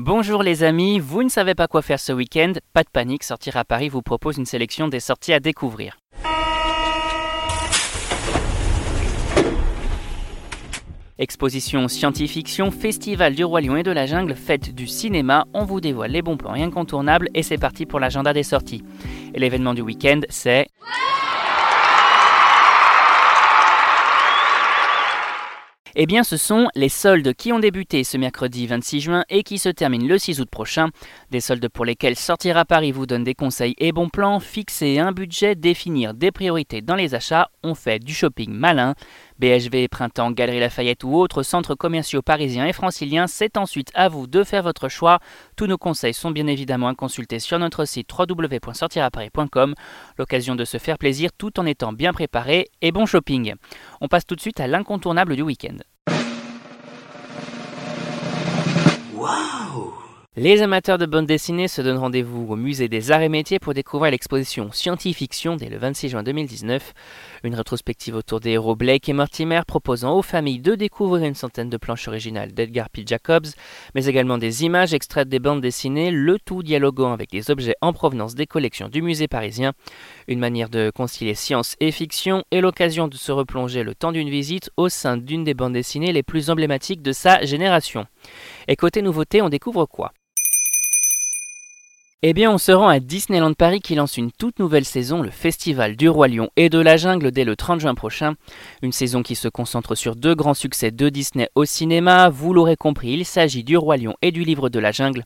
Bonjour les amis, vous ne savez pas quoi faire ce week-end Pas de panique, Sortir à Paris vous propose une sélection des sorties à découvrir. Exposition science-fiction, festival du Roi Lion et de la Jungle, fête du cinéma, on vous dévoile les bons plans incontournables et c'est parti pour l'agenda des sorties. Et l'événement du week-end, c'est... Eh bien, ce sont les soldes qui ont débuté ce mercredi 26 juin et qui se terminent le 6 août prochain. Des soldes pour lesquels Sortir à Paris vous donne des conseils et bons plans, fixer un budget, définir des priorités dans les achats. On fait du shopping malin. BHV, Printemps, Galerie Lafayette ou autres centres commerciaux parisiens et franciliens, c'est ensuite à vous de faire votre choix. Tous nos conseils sont bien évidemment à consulter sur notre site www.sortiraparis.com. L'occasion de se faire plaisir tout en étant bien préparé et bon shopping. On passe tout de suite à l'incontournable du week-end. Les amateurs de bande dessinée se donnent rendez-vous au musée des arts et métiers pour découvrir l'exposition Scientifiction dès le 26 juin 2019. Une rétrospective autour des héros Blake et Mortimer proposant aux familles de découvrir une centaine de planches originales d'Edgar P. Jacobs, mais également des images extraites des bandes dessinées, le tout dialoguant avec des objets en provenance des collections du musée parisien. Une manière de concilier science et fiction et l'occasion de se replonger le temps d'une visite au sein d'une des bandes dessinées les plus emblématiques de sa génération. Et côté nouveauté, on découvre quoi? Eh bien, on se rend à Disneyland Paris qui lance une toute nouvelle saison, le Festival du Roi Lion et de la Jungle dès le 30 juin prochain. Une saison qui se concentre sur deux grands succès de Disney au cinéma. Vous l'aurez compris, il s'agit du Roi Lion et du Livre de la Jungle.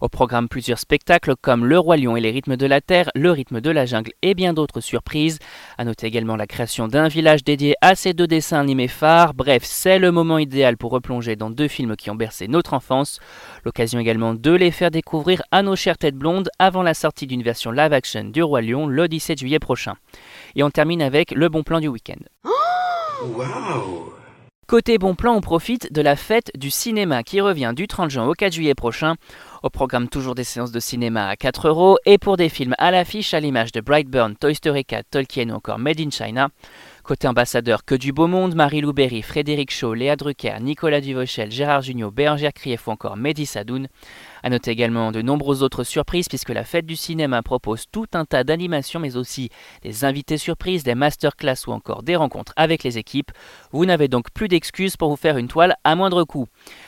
Au programme, plusieurs spectacles comme Le Roi Lion et les rythmes de la Terre, Le rythme de la Jungle et bien d'autres surprises. À noter également la création d'un village dédié à ces deux dessins animés phares. Bref, c'est le moment idéal pour replonger dans deux films qui ont bercé notre enfance. L'occasion également de les faire découvrir à nos chères têtes blondes avant la sortie d'une version live-action du Roi Lion le 17 juillet prochain. Et on termine avec le bon plan du week-end. Côté bon plan, on profite de la fête du cinéma qui revient du 30 juin au 4 juillet prochain. Au programme toujours des séances de cinéma à 4 euros et pour des films à l'affiche à l'image de Brightburn, Toy Story 4, Tolkien ou encore Made in China. Côté ambassadeur, que du beau monde, Marie-Lou Berry, Frédéric Shaw, Léa Drucker, Nicolas Duvauchel, Gérard Jugnot, Bérangère Krief ou encore Mehdi Sadoun. A noter également de nombreuses autres surprises puisque la fête du cinéma propose tout un tas d'animations mais aussi des invités surprises, des masterclass ou encore des rencontres avec les équipes. Vous n'avez donc plus d'excuses pour vous faire une toile à moindre coût.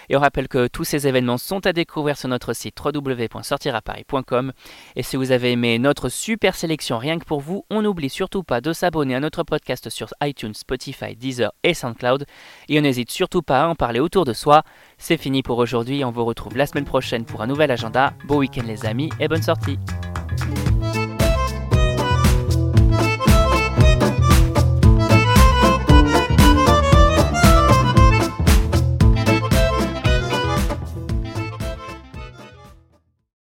Et on rappelle que tous ces événements sont à découvrir sur notre site www.sortiraparis.com. Et si vous avez aimé notre super sélection rien que pour vous, on n'oublie surtout pas de s'abonner à notre podcast sur iTunes, Spotify, Deezer et SoundCloud. Et on n'hésite surtout pas à en parler autour de soi. C'est fini pour aujourd'hui, on vous retrouve la semaine prochaine pour un nouvel agenda. Beau week-end les amis et bonne sortie